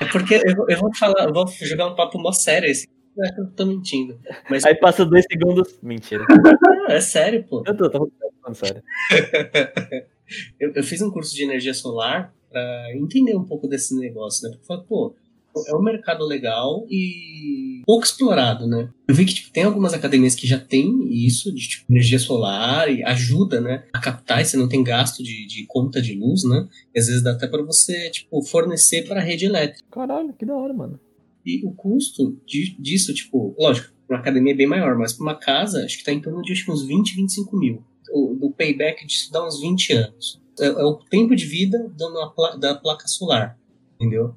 É porque eu, vou- eu vou falar, eu vou jogar um papo mó sério esse. Não é que eu tô mentindo. Mas Aí passa dois segundos. Mentira. não, é sério, pô. Eu tô, tô falando sério. Eu, eu fiz um curso de energia solar pra entender um pouco desse negócio, né? Porque eu falei, pô, é um mercado legal e pouco explorado, né? Eu vi que tipo, tem algumas academias que já tem isso, de tipo, energia solar, e ajuda, né? A captar, e você não tem gasto de, de conta de luz, né? E às vezes dá até pra você, tipo, fornecer para a rede elétrica. Caralho, que da hora, mano. E o custo de- disso, tipo, lógico, uma academia é bem maior, mas para uma casa, acho que tá em torno de acho uns 20, 25 mil. O, do payback disso dá uns 20 anos. É, é o tempo de vida da, pla- da placa solar, entendeu?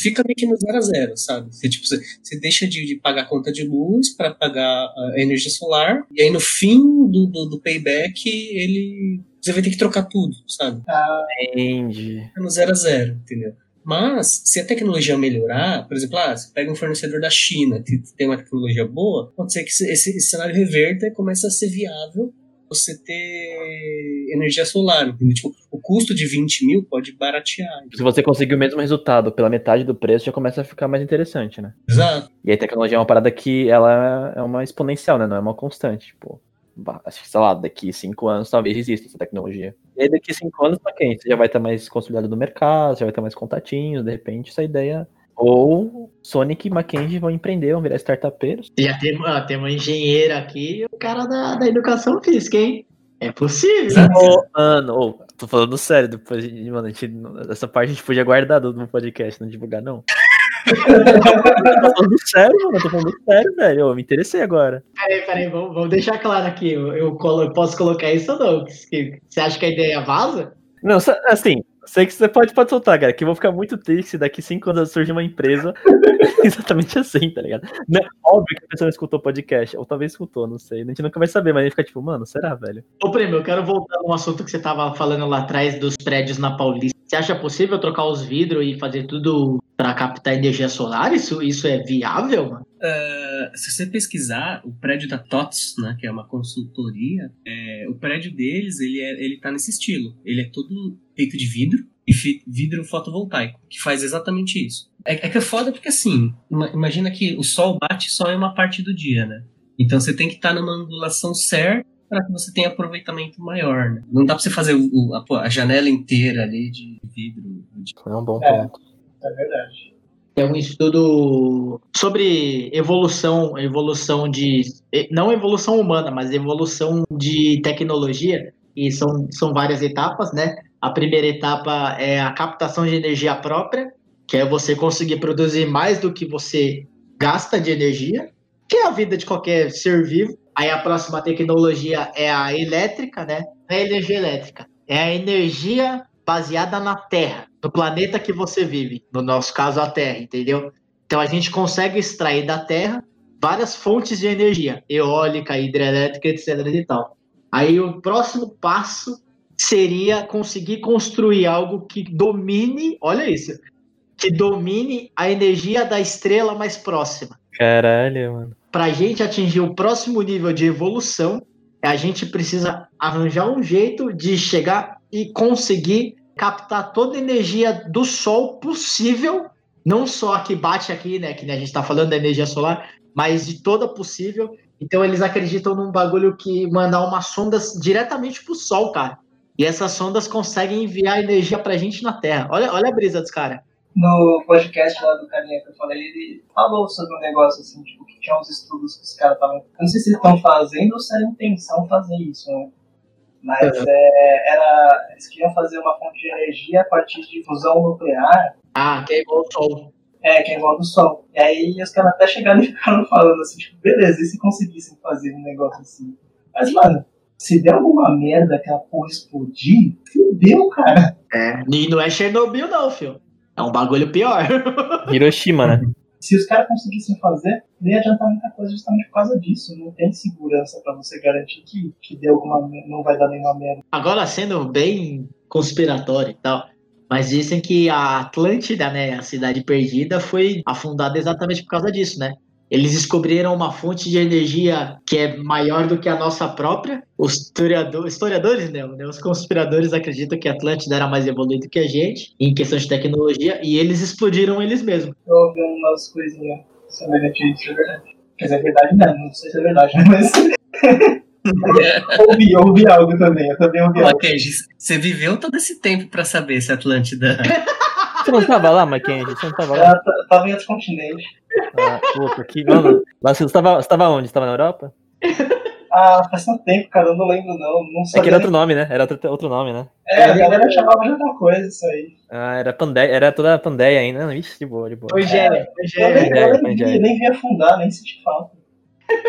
Fica meio que no zero a zero, sabe? Você, tipo, você, você deixa de, de pagar a conta de luz para pagar a energia solar, e aí no fim do, do, do payback, ele. Você vai ter que trocar tudo, sabe? Entendi. Fica no zero a zero, entendeu? Mas, se a tecnologia melhorar, por exemplo, ah, você pega um fornecedor da China que tem uma tecnologia boa, pode ser que esse, esse cenário reverta e comece a ser viável você ter energia solar, entendeu? Tipo, o custo de 20 mil pode baratear. Se você conseguir o mesmo resultado pela metade do preço, já começa a ficar mais interessante, né? Exato. E a tecnologia é uma parada que ela é uma exponencial, né? Não é uma constante. Tipo, sei lá, daqui cinco anos talvez exista essa tecnologia. E aí daqui cinco anos, pra quem? Você já vai estar mais consolidado no mercado, já vai ter mais contatinhos, de repente essa ideia. Ou Sonic e Mackenzie vão empreender, vão virar startupeiros. Já tem, ó, tem uma engenheira aqui e o cara da, da educação física, hein? É possível. Ô, mano, ô, tô falando sério, depois, de- mano, a gente, essa parte a gente podia guardar do, do podcast, não divulgar, não. tô falando sério, mano, eu tô falando sério, velho. Eu me interessei agora. Peraí, peraí, vamos, vamos deixar claro aqui. Eu, eu colo- eu posso colocar isso ou não? Você acha que a ideia vaza? Não, assim, sei que você pode, pode soltar, cara, que eu vou ficar muito triste daqui cinco anos surge uma empresa exatamente assim, tá ligado? Não, óbvio que a pessoa não escutou podcast, ou talvez escutou, não sei. A gente nunca vai saber, mas a gente fica tipo, mano, será, velho? Ô, Prêmio, eu quero voltar num assunto que você tava falando lá atrás dos prédios na Paulista. Você acha possível trocar os vidros e fazer tudo para captar energia solar? Isso, isso é viável, mano? Uh, se você pesquisar o prédio da TOTS, né, que é uma consultoria, é, o prédio deles ele, é, ele tá nesse estilo. Ele é todo feito de vidro e vidro fotovoltaico, que faz exatamente isso. É, é que é foda porque assim, ima- imagina que o sol bate só em uma parte do dia, né? Então você tem que estar numa angulação certa para que você tenha aproveitamento maior, né? Não dá pra você fazer o- a, a janela inteira ali de vidro. de- É um bom É. ponto. É verdade. É um estudo sobre evolução, evolução de. Não evolução humana, mas evolução de tecnologia. E são, são várias etapas, né? A primeira etapa é a captação de energia própria, que é você conseguir produzir mais do que você gasta de energia, que é a vida de qualquer ser vivo. Aí a próxima tecnologia é a elétrica, né? Não é a energia elétrica, é a energia baseada na Terra, no planeta que você vive, no nosso caso a Terra, entendeu? Então a gente consegue extrair da Terra várias fontes de energia, eólica, hidrelétrica, etc e tal. Aí o próximo passo seria conseguir construir algo que domine, olha isso, que domine a energia da estrela mais próxima. Caralho, mano. Para a gente atingir o próximo nível de evolução, a gente precisa arranjar um jeito de chegar e conseguir captar toda a energia do Sol possível, não só a que bate aqui, né, que a gente está falando da energia solar, mas de toda possível. Então eles acreditam num bagulho que mandar umas sondas diretamente pro Sol, cara. E essas sondas conseguem enviar energia pra gente na Terra. Olha, olha a brisa dos caras. No podcast lá do carinha que eu falei, ele falou sobre um negócio assim, tipo, que tinha uns estudos que os caras estavam. Eu não sei se eles estão fazendo ou se era intenção fazer isso, né? Mas é, era. Eles queriam fazer uma fonte de energia a partir de fusão nuclear, Ah, que é igual Sol. é, que é igual do Sol. E aí os caras até chegaram e ficaram falando assim, tipo, beleza, e se conseguissem fazer um negócio assim? Mas, mano, se der alguma merda que a porra explodir, fudeu, cara. É. E não é Chernobyl, não, filho. É um bagulho pior. Hiroshima, né? Se os caras conseguissem fazer, não ia adiantar muita coisa justamente por causa disso. Não tem segurança pra você garantir que, que dê alguma, não vai dar nenhuma merda. Agora sendo bem conspiratório e tal, mas dizem que a Atlântida, né, a cidade perdida, foi afundada exatamente por causa disso, né? Eles descobriram uma fonte de energia que é maior do que a nossa própria. Os historiador, historiadores, não, né? Os conspiradores acreditam que a Atlântida era mais evoluída que a gente em questão de tecnologia e eles explodiram eles mesmos. Eu ouvi umas coisinhas semelhantes a isso, é verdade. Quer dizer, é verdade não, não sei se é verdade, mas. ouvi, ouvi algo também, eu também ouvi algo. Mackenzie, você viveu todo esse tempo pra saber se a Atlântida. Você não tava lá, Mackenzie? Você não tava lá? Ela t- tava em outro continente. Ah, puta, que. Mano, lá você tava, você tava onde? Você tava na Europa? Ah, faz tanto tempo, cara, eu não lembro não. Não É que era outro nome, né? Era outro, outro nome, né? É, a galera chamava de outra coisa isso aí. Ah, era Pandeia, era toda Pandeia ainda. Não, Ixi, de boa, de boa. Eu nem, Pangeia, vi, Pangeia. nem vi afundar, nem senti falta.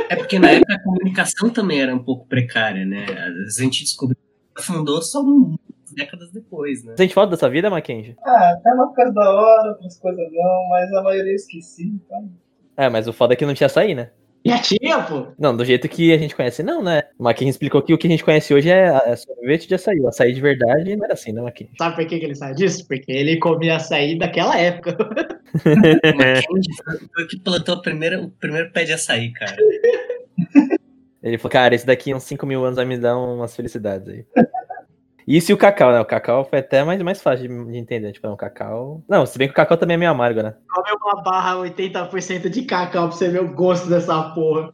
É porque na época a comunicação também era um pouco precária, né? A gente descobriu que afundou só um- décadas depois, né? Você sente falta dessa vida, Mackenzie? Ah, tem uma coisa da hora, outras coisas não, mas a maioria eu esqueci, então. É, mas o foda é que não tinha açaí, né? Já tinha, pô. Não, do jeito que a gente conhece, não, né? O Mackenzie explicou que o que a gente conhece hoje é, é sorvete de açaí. O açaí de verdade não era assim, né, Mackenzie? Sabe por que, que ele sabe disso? Porque ele comia açaí daquela época. O Mackenzie foi- foi o que plantou o primeiro, o primeiro pé de açaí, cara. Ele falou, cara, esse daqui uns 5 mil anos vai me dar umas felicidades aí. Isso e o cacau, né? O cacau foi até mais, mais fácil de, de entender. Tipo, é um cacau. Não, se bem que o cacau também é meio amargo, né? Come uma barra 80% de cacau pra você ver o gosto dessa porra.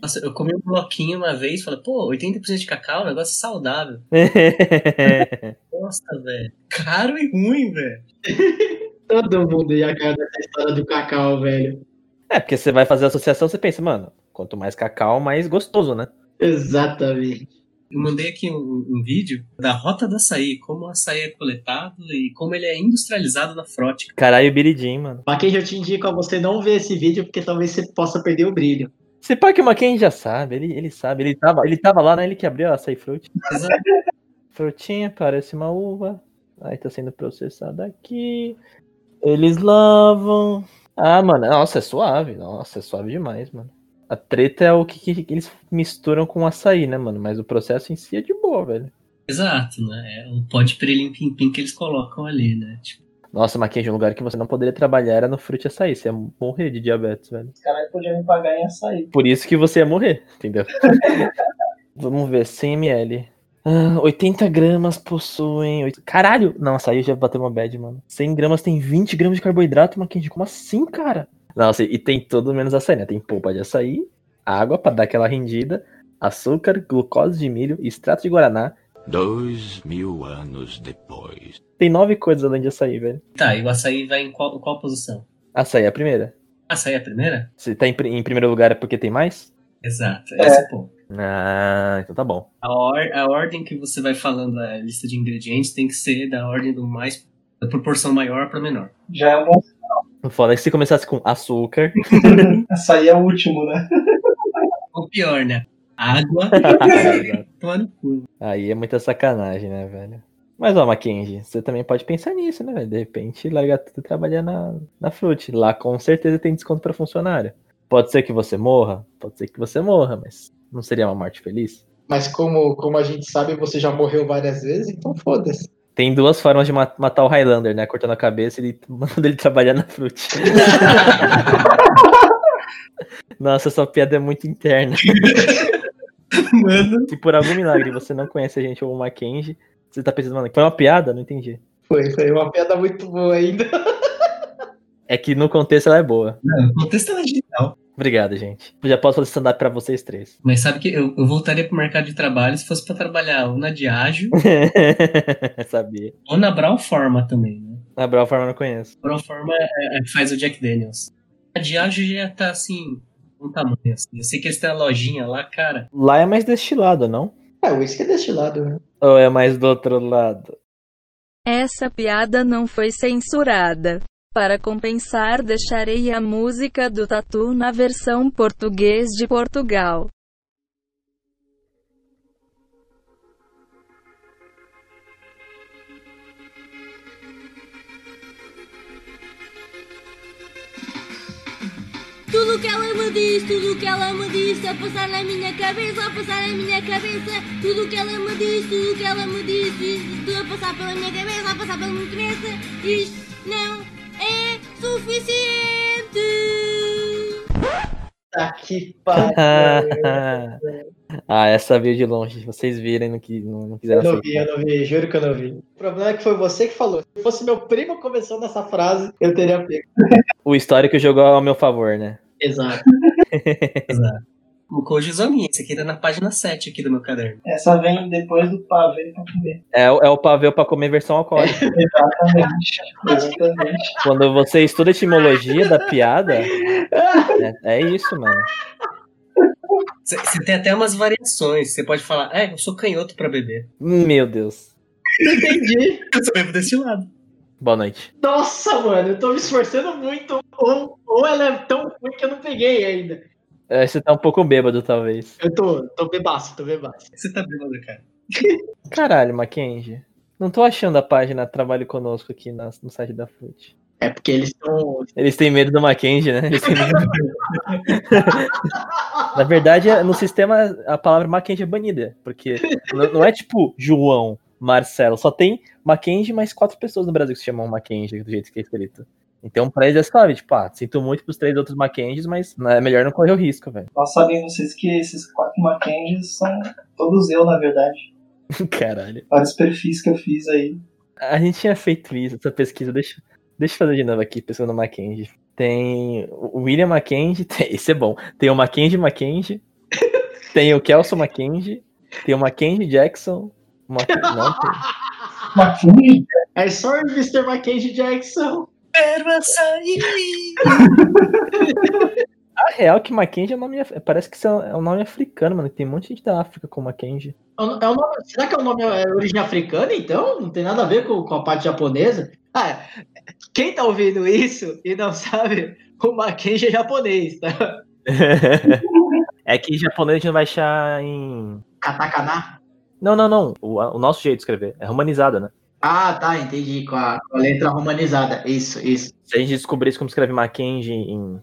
Nossa, eu comi um bloquinho uma vez e falei, pô, 80% de cacau é um negócio saudável. Nossa, velho. Caro e ruim, velho. Todo mundo ia cair nessa história do cacau, velho. é, porque você vai fazer a associação, você pensa, mano, quanto mais cacau, mais gostoso, né? Exatamente. Eu mandei aqui um, um vídeo da rota do açaí, como o açaí é coletado e como ele é industrializado na frótica. Caralho, biridinho, mano. Mas quem eu te indico a você não ver esse vídeo, porque talvez você possa perder o brilho. Se pá que o Mackenzie já sabe, ele, ele sabe. Ele tava, ele tava lá, né? Ele que abriu a açaí fruit. Frutinha, parece uma uva. Aí tá sendo processada aqui. Eles lavam. Ah, mano, nossa, é suave. Nossa, é suave demais, mano. A treta é o que, que eles misturam com o açaí, né, mano? Mas o processo em si é de boa, velho. Exato, né? É o pote prelim pim pim que eles colocam ali, né? Tipo, Nossa, Mackenzie, um lugar que você não poderia trabalhar era no Fruit Açaí. Você ia morrer de diabetes, velho. Os caras podiam me pagar em açaí. Por isso que você ia morrer, entendeu? Vamos ver, 100 ml. Ah, 80 gramas possuem. Caralho! Não, açaí já bateu uma bad, mano. 100 gramas tem 20 gramas de carboidrato, Mackenzie. Como assim, cara? Nossa, e tem tudo menos açaí, né? Tem polpa de açaí, água pra dar aquela rendida, açúcar, glucose de milho, extrato de guaraná. Dois mil anos depois. Tem nove coisas além de açaí, velho. tá, e o açaí vai em qual, qual posição? Açaí é a primeira. Açaí é a primeira? Se tá em, em primeiro lugar é porque tem mais? Exato, É. esse é o ponto. Ah, então tá bom. A, or- a ordem que você vai falando a lista de ingredientes tem que ser da ordem do mais. da proporção maior para menor. Já é um bom. Foda é que se começasse com açúcar. Açaí é o último, né? Ou pior, né? Água. Toma no cu. Aí é muita sacanagem, né, velho? Mas, ó, Mackenzie, você também pode pensar nisso, né, velho? De repente, largar tudo e trabalhar na, na Fruit. Lá, com certeza, tem desconto pra funcionário. Pode ser que você morra, pode ser que você morra, mas não seria uma morte feliz? Mas como, como a gente sabe, você já morreu várias vezes, então foda-se. Tem duas formas de ma- matar o Highlander, né? Cortando a cabeça e ele- mandando ele trabalhar na Fruit. Nossa, essa piada é muito interna. Mano. Se por algum milagre você não conhece a gente ou o Mackenzie, você tá pensando, mano, foi uma piada? Não entendi. Foi, foi uma piada muito boa ainda. É que no contexto ela é boa. Não, o contexto é digital. Obrigado, gente. Já posso fazer stand-up pra vocês três. Mas sabe que eu, eu voltaria pro mercado de trabalho se fosse pra trabalhar ou na Diageo Sabia. ou na Brau Forma também, né? Na Brau Forma eu não conheço. A Brau Forma é, é, faz o Jack Daniels. A Diageo já tá assim, um tamanho assim. Eu sei que eles têm a lojinha lá, cara. Lá é mais destilado, não? É, o uísque é destilado, né? Ou é mais do outro lado? Essa piada não foi censurada. Para compensar, deixarei a música do Tatu na versão português de Portugal. Tudo que ela me diz, tudo que ela me diz, a passar na minha cabeça, a passar na minha cabeça. Tudo que ela me diz, tudo que ela me diz, tudo a passar pela minha cabeça, a passar pela minha cabeça. Isto não é suficiente. Tá que pariu. ah, essa veio de longe. Vocês viram e não, qui- não, não quiseram Eu não vi, eu não vi, juro que eu não vi. O problema é que foi você que falou. Se fosse meu primo começando essa frase, eu teria pego. O histórico jogou ao meu favor, né? Exato. O Koji. Esse aqui tá na página 7 aqui do meu caderno. Essa vem depois do pavê pra comer. É, o- é o pavê pra comer versão alcoólica. Exatamente. Exatamente. Quando você estuda a etimologia da piada, é, é isso, mano. Você tem até umas variações. Você pode falar, é, eu sou canhoto pra beber. Meu Deus. Entendi. Eu só bebo desse lado. Boa noite. Nossa, mano, eu tô me esforçando muito. Ou, ou ela é tão ruim que eu não peguei ainda. É, Você tá um pouco bêbado, talvez. Eu tô, tô bebaço, tô bebaço. Você tá bêbado, cara. Caralho, Mackenzie. Não tô achando a página Trabalhe Conosco aqui na- no site da FUT. É porque eles estão. Eles têm medo do Mackenzie, né? Eles têm medo. Na verdade, é- no sistema, a palavra Mackenzie é banida. Porque não é tipo João, Marcelo. Só tem Mackenzie mais quatro pessoas no Brasil que se chamam Mackenzie, do jeito que é escrito. Então, pra eles é suave. Tipo, ah, sinto muito pros três outros Mackenzies, mas é melhor não correr o risco, velho. Nós sabem vocês que esses quatro Mackenzies são todos eu, na verdade. Caralho. Vários perfis que eu fiz aí. A gente tinha feito isso, essa pesquisa. Deixa, deixa eu fazer de novo aqui, pesquisando Mackenzie. Tem o William Mackenzie, tem, esse é bom. Tem o Mackenzie Mackenzie, tem o Kelson Mackenzie, tem o Mackenzie Jackson. Mac- Não, tem- Mackenzie? É só o Mr. Mackenzie Jackson. Quero açaí! A real é que Mackenzie é um nome. Parece que é um nome africano, mano. Tem um monte de gente da África com Mackenzie. É o- é nome- será que é o nome é origem africana, então? Não tem nada a ver com, com a parte japonesa? Ah, quem tá ouvindo isso e não sabe, o Mackenzie é japonês, tá? é que em japonês a gente não vai achar em. Katakana? Não, não, não. O, o nosso jeito de escrever. É romanizado, né? Ah, tá, entendi. Com a, com a letra romanizada. Isso, isso. Se a gente descobrisse como escreve Mackenzie em,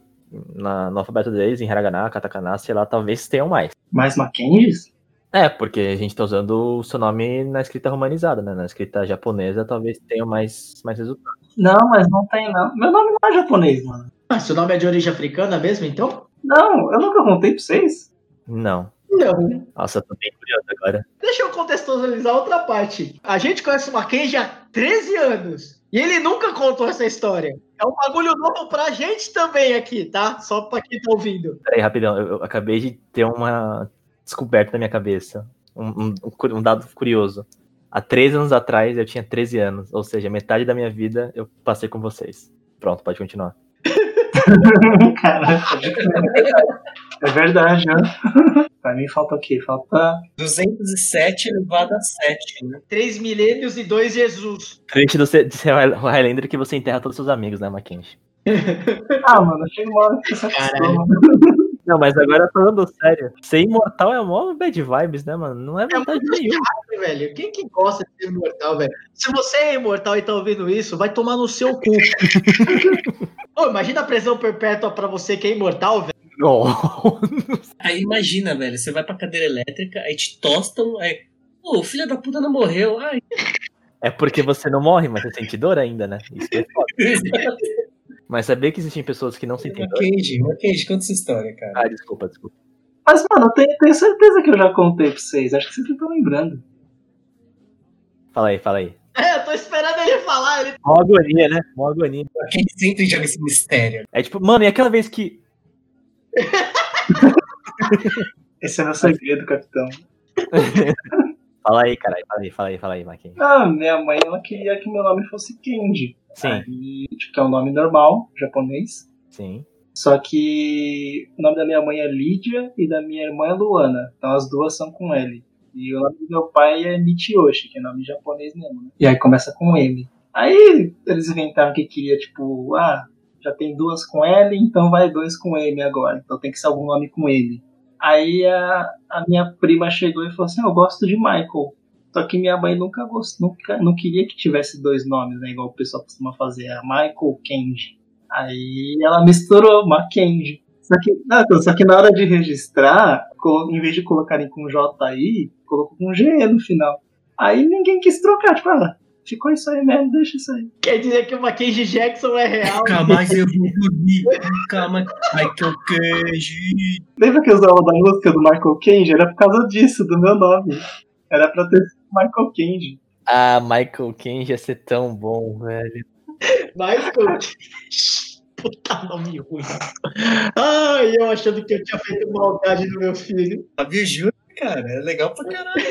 na, no alfabeto deles, em hiragana, katakana, sei lá, talvez tenham mais. Mais Mackenzies? É, porque a gente tá usando o seu nome na escrita romanizada, né? Na escrita japonesa talvez tenha mais, mais resultado. Não, mas não tem não. Meu nome não é japonês, mano. Ah, seu nome é de origem africana mesmo, então? Não, eu nunca contei pra vocês. Não. Não. Nossa, eu tô bem curioso agora. Deixa eu contextualizar outra parte. A gente conhece o Mackenzie há 13 anos. E ele nunca contou essa história. É um bagulho novo pra gente também aqui, tá? Só pra quem tá ouvindo. Peraí, rapidão. Eu, eu acabei de ter uma descoberta na minha cabeça. Um, um- um dado curioso. Há três anos atrás eu tinha 13 anos. Ou seja, metade da minha vida eu passei com vocês. Pronto, pode continuar. Caraca, é verdade, né? Pra mim falta o quê? Falta. 207 elevado a 7, né? Três milênios e dois Jesus. Triste de ser, de ser o Highlander que você enterra todos os seus amigos, né, Mackenzie? Ah, mano, chega uma hora que você acostuma. Não, mas agora falando sério. Ser imortal é mó bad vibes, né, mano? Não é vantagem nenhuma. velho. Quem que gosta de ser imortal, velho? Se você é imortal e tá ouvindo isso, vai tomar no seu cu. Ô, imagina a prisão perpétua pra você que é imortal, velho. Oh. Aí imagina, velho, você vai pra cadeira elétrica, aí te tostam, aí. Pô, o filho da puta não morreu. Ai, É porque você não morre, mas você sente dor ainda, né? Isso é foda. Mas sabia que existem pessoas que não sentem dor? Mackenzie, Mackenzie, conta essa história, cara. Ah, desculpa, desculpa. Mas, mano, eu tenho, tenho certeza que eu já contei pra vocês. Acho que vocês não estão lembrando. Fala aí, fala aí. Eu tô esperando ele falar. Ele... Mó agonia, né? Mó agonia. Mackenzie sempre joga esse mistério. É tipo, mano, e aquela vez que. Esse é meu segredo, capitão. Fala aí, caralho. Fala aí, fala aí, fala aí, Maquin. Ah, minha mãe, ela queria que meu nome fosse Kenji. Sim, Aí, tipo, que é um nome normal, japonês. sim. Só que o nome da minha mãe é Lídia e da minha irmã é Luana. Então as duas são com L. E o nome do meu pai é Michiyoshi, que é nome japonês mesmo, né? E aí começa com M. Aí eles inventaram que queria, tipo, ah, já tem duas com L, então vai dois com M agora. Então tem que ser algum nome com L. Aí a, a minha prima chegou e falou assim: Eu gosto de Michael. Só que minha mãe nunca gostou, nunca, não queria que tivesse dois nomes, né? Igual o pessoal costuma fazer, a Michael Kenji. Aí ela misturou Mackenzie. Só que, não, então, só que na hora de registrar, em vez de colocarem com JI, colocou com GE no final. Aí ninguém quis trocar, tipo, ah, ficou isso aí mesmo, deixa isso aí. Quer dizer que o Mackenzie Jackson é real. Nunca mais eu vou dormir. Nunca mais. Michael Kenji. Lembra que eu usava da música do Michael Kenji? Era por causa disso, do meu nome. Era pra ter sido Michael Kenji. Ah, Michael Kenji ia ser tão bom, velho. Michael. Puta nome ruim. Ai, eu achando que eu tinha feito maldade no meu filho. Fábio Júnior, cara, é legal pra caralho.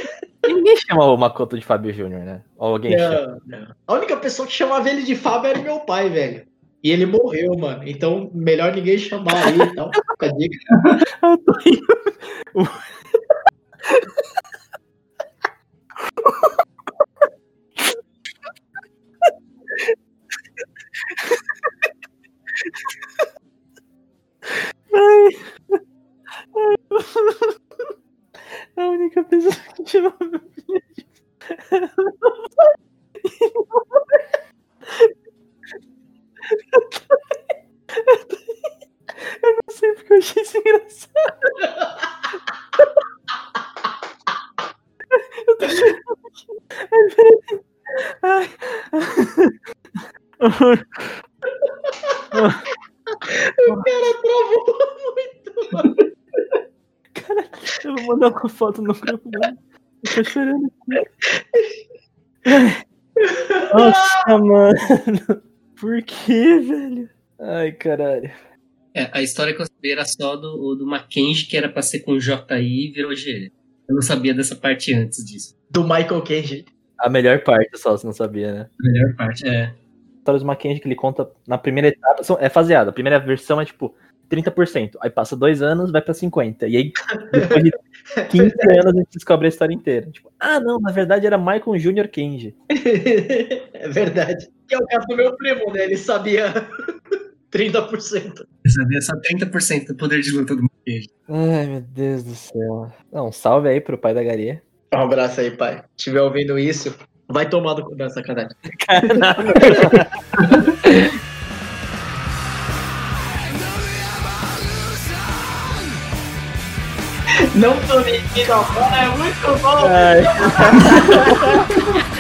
Ninguém chama o Makoto de Fábio Júnior, né? Ou alguém chama. Não, não. A única pessoa que chamava ele de Fábio era meu pai, velho. E ele morreu, mano. Então, melhor ninguém chamar aí e tal. Fica a dica. Eu tô rindo. A única pessoa que chama meu de- Eu não sei porque eu achei isso engraçado. Eu tô chorando. Ai, peraí. Ai. O cara travou muito. Cara, eu vou mandar uma foto no grupo dele. Eu tô chorando aqui. Nossa, mano. Por que, velho? Ai, caralho. É, a história que eu sabia era só do, do Mackenzie, que era pra ser com JI e virou G. Eu não sabia dessa parte antes disso. Do Michael Kenji. A melhor parte só, você não sabia, né? A melhor parte é. Histórias do Mackenzie que ele conta na primeira etapa são- é faseada. A primeira versão é tipo 30%. Aí passa dois anos, vai pra 50%. E aí, depois de 15 anos, a gente descobre a história inteira. Tipo, ah, não, na verdade era Michael Jr. Kenji. é verdade. Que é o caso do meu primo, né? Ele sabia 30%. Eu sabia só 30% do poder de luta do Mackenzie. Ai, meu Deus do céu. Não, um salve aí pro pai da Garia. Um abraço aí, pai. Se estiver ouvindo isso, vai tomar do cu da sacanagem. Não tô nem microfone, é muito bom.